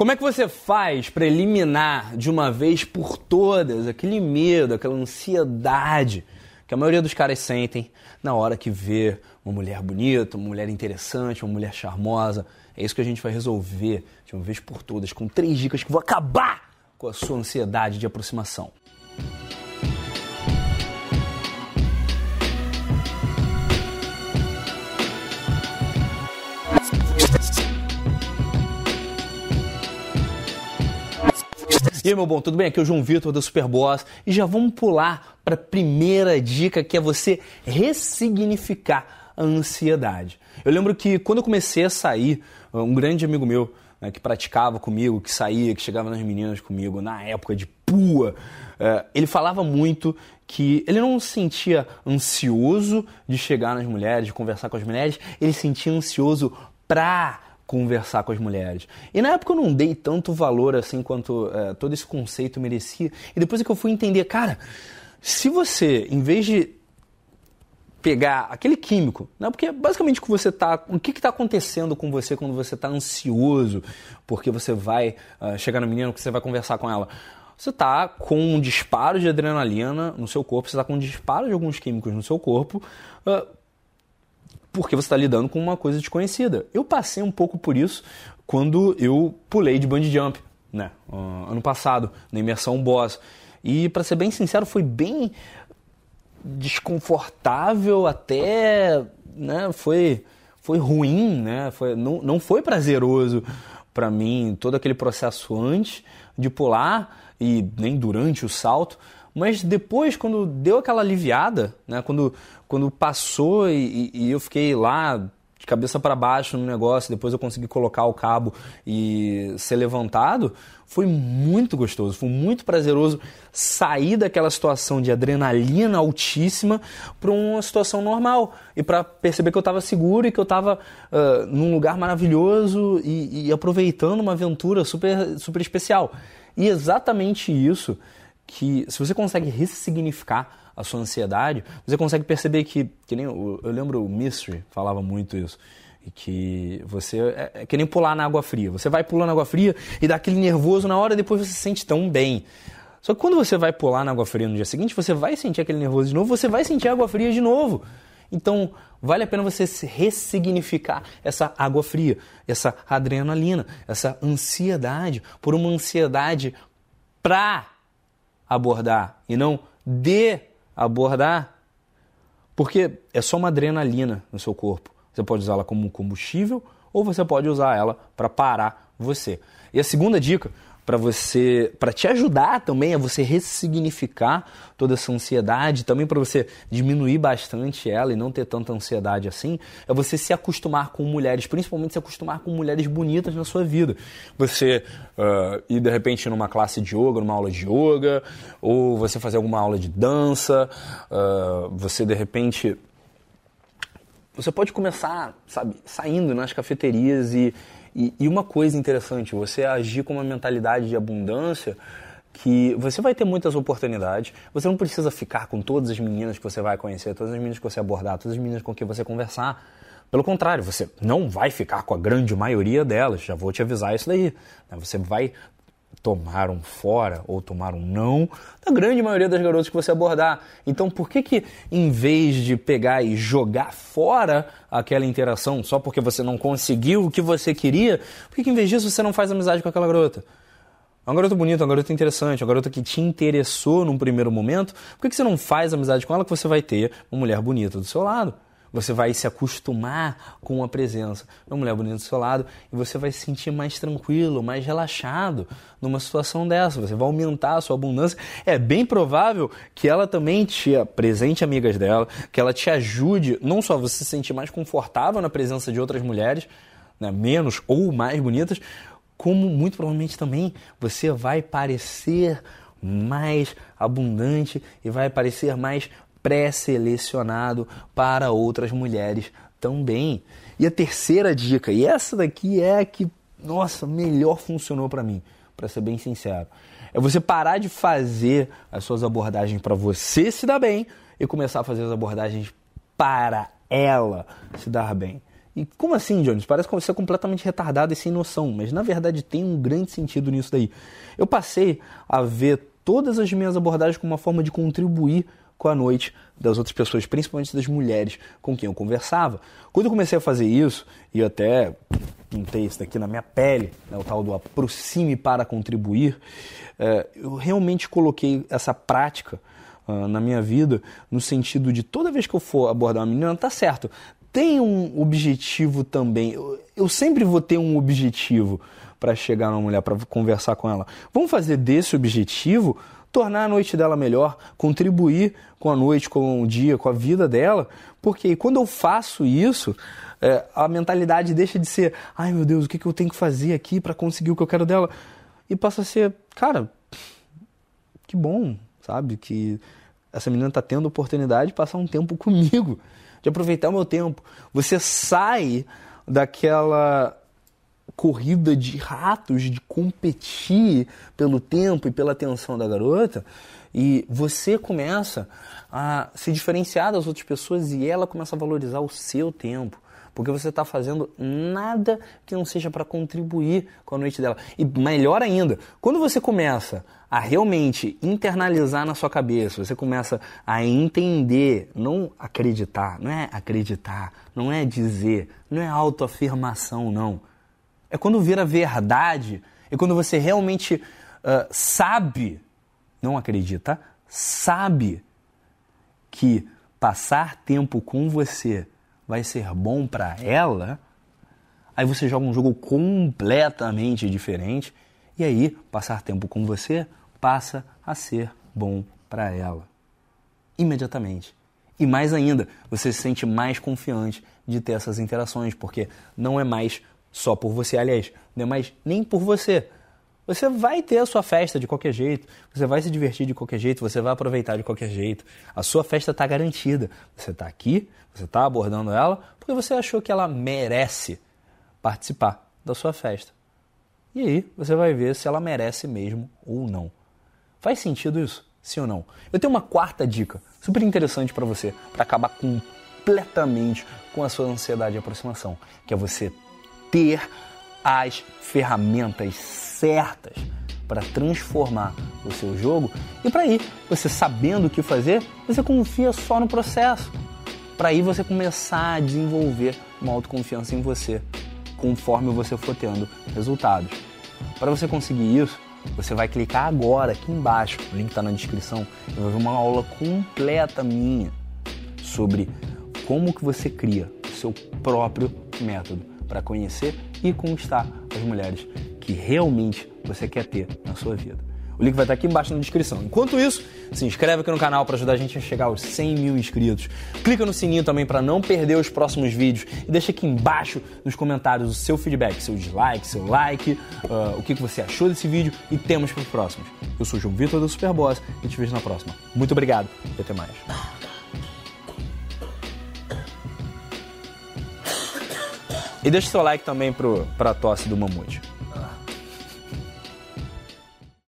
Como é que você faz para eliminar de uma vez por todas aquele medo, aquela ansiedade que a maioria dos caras sentem na hora que vê uma mulher bonita, uma mulher interessante, uma mulher charmosa? É isso que a gente vai resolver de uma vez por todas com três dicas que vão acabar com a sua ansiedade de aproximação. E aí, meu bom, tudo bem? Aqui é o João Vitor da Superboss e já vamos pular para a primeira dica que é você ressignificar a ansiedade. Eu lembro que quando eu comecei a sair, um grande amigo meu né, que praticava comigo, que saía, que chegava nas meninas comigo na época de pua, uh, ele falava muito que ele não se sentia ansioso de chegar nas mulheres, de conversar com as mulheres, ele sentia ansioso pra conversar com as mulheres. E na época eu não dei tanto valor assim quanto é, todo esse conceito merecia. E depois é que eu fui entender, cara, se você, em vez de pegar aquele químico, né? porque basicamente o que você tá, o que está acontecendo com você quando você está ansioso, porque você vai uh, chegar no menino, que você vai conversar com ela. Você está com um disparo de adrenalina no seu corpo, você está com um disparo de alguns químicos no seu corpo, uh, porque você está lidando com uma coisa desconhecida. Eu passei um pouco por isso quando eu pulei de bungee jump, né, uh, ano passado, na imersão Boss. E para ser bem sincero, foi bem desconfortável até, né, foi foi ruim, né? Foi, não, não foi prazeroso para mim todo aquele processo antes de pular e nem durante o salto, mas depois, quando deu aquela aliviada, né, quando, quando passou e, e eu fiquei lá de cabeça para baixo no negócio, depois eu consegui colocar o cabo e ser levantado, foi muito gostoso, foi muito prazeroso sair daquela situação de adrenalina altíssima para uma situação normal e para perceber que eu estava seguro e que eu estava uh, num lugar maravilhoso e, e aproveitando uma aventura super, super especial. E exatamente isso que se você consegue ressignificar a sua ansiedade, você consegue perceber que, que nem eu, eu lembro o Mystery falava muito isso, que você é, é que nem pular na água fria. Você vai pulando na água fria e dá aquele nervoso na hora, depois você se sente tão bem. Só que quando você vai pular na água fria no dia seguinte, você vai sentir aquele nervoso de novo, você vai sentir água fria de novo. Então, vale a pena você ressignificar essa água fria, essa adrenalina, essa ansiedade, por uma ansiedade pra abordar e não de abordar, porque é só uma adrenalina no seu corpo. Você pode usá-la como combustível ou você pode usar ela para parar você. E a segunda dica para você, para te ajudar também a você ressignificar toda essa ansiedade, também para você diminuir bastante ela e não ter tanta ansiedade assim, é você se acostumar com mulheres, principalmente se acostumar com mulheres bonitas na sua vida. Você uh, ir de repente numa classe de yoga, numa aula de yoga, ou você fazer alguma aula de dança, uh, você de repente você pode começar, sabe, saindo nas cafeterias e e, e uma coisa interessante, você agir com uma mentalidade de abundância que você vai ter muitas oportunidades. Você não precisa ficar com todas as meninas que você vai conhecer, todas as meninas que você abordar, todas as meninas com quem você conversar. Pelo contrário, você não vai ficar com a grande maioria delas. Já vou te avisar isso daí. Né? Você vai tomar um fora ou tomar um não da grande maioria das garotas que você abordar. Então, por que que em vez de pegar e jogar fora aquela interação só porque você não conseguiu o que você queria, por que, que em vez disso você não faz amizade com aquela garota? Uma garota bonita, uma garota interessante, uma garota que te interessou num primeiro momento, por que, que você não faz amizade com ela que você vai ter uma mulher bonita do seu lado? Você vai se acostumar com a presença de uma mulher bonita do seu lado e você vai se sentir mais tranquilo, mais relaxado numa situação dessa. Você vai aumentar a sua abundância. É bem provável que ela também te apresente amigas dela, que ela te ajude não só você se sentir mais confortável na presença de outras mulheres, né, menos ou mais bonitas, como muito provavelmente também você vai parecer mais abundante e vai parecer mais pré-selecionado para outras mulheres também. E a terceira dica, e essa daqui é a que, nossa, melhor funcionou para mim, para ser bem sincero, é você parar de fazer as suas abordagens para você se dar bem e começar a fazer as abordagens para ela se dar bem. E como assim, Jones? Parece que você é completamente retardado e sem noção, mas na verdade tem um grande sentido nisso daí. Eu passei a ver todas as minhas abordagens como uma forma de contribuir com a noite das outras pessoas, principalmente das mulheres com quem eu conversava. Quando eu comecei a fazer isso, e até pintei isso daqui na minha pele, né, o tal do aproxime para contribuir, é, eu realmente coloquei essa prática uh, na minha vida no sentido de toda vez que eu for abordar uma menina, tá certo, tem um objetivo também. Eu, eu sempre vou ter um objetivo para chegar numa mulher, para conversar com ela. Vamos fazer desse objetivo tornar a noite dela melhor, contribuir com a noite, com o dia, com a vida dela, porque quando eu faço isso, é, a mentalidade deixa de ser, ai meu Deus, o que, que eu tenho que fazer aqui para conseguir o que eu quero dela? E passa a ser, cara, que bom, sabe? Que essa menina está tendo oportunidade de passar um tempo comigo de aproveitar o meu tempo. Você sai daquela corrida de ratos, de competir pelo tempo e pela atenção da garota, e você começa a se diferenciar das outras pessoas e ela começa a valorizar o seu tempo. Porque você está fazendo nada que não seja para contribuir com a noite dela. E melhor ainda, quando você começa a realmente internalizar na sua cabeça, você começa a entender, não acreditar, não é acreditar, não é dizer, não é autoafirmação, não. É quando vira verdade, é quando você realmente uh, sabe, não acredita, sabe que passar tempo com você vai ser bom para ela, aí você joga um jogo completamente diferente e aí passar tempo com você passa a ser bom para ela. Imediatamente. E mais ainda, você se sente mais confiante de ter essas interações, porque não é mais só por você, aliás, não é mais nem por você. Você vai ter a sua festa de qualquer jeito, você vai se divertir de qualquer jeito, você vai aproveitar de qualquer jeito. A sua festa está garantida. Você está aqui, você está abordando ela porque você achou que ela merece participar da sua festa. E aí você vai ver se ela merece mesmo ou não. Faz sentido isso? Sim ou não? Eu tenho uma quarta dica, super interessante para você, para acabar completamente com a sua ansiedade de aproximação, que é você ter as ferramentas certas para transformar o seu jogo e para ir, você sabendo o que fazer, você confia só no processo. Para aí você começar a desenvolver uma autoconfiança em você, conforme você for tendo resultados. Para você conseguir isso, você vai clicar agora aqui embaixo, o link está na descrição, e vai ver uma aula completa minha sobre como que você cria o seu próprio método para conhecer e conquistar as mulheres que realmente você quer ter na sua vida. O link vai estar aqui embaixo na descrição. Enquanto isso, se inscreve aqui no canal para ajudar a gente a chegar aos 100 mil inscritos. Clica no sininho também para não perder os próximos vídeos e deixa aqui embaixo nos comentários o seu feedback, seu dislike, seu like, uh, o que você achou desse vídeo e temas para os próximos. Eu sou o João Vitor do Superboss e te vejo na próxima. Muito obrigado e até mais. E deixa seu like também para a tosse do mamute.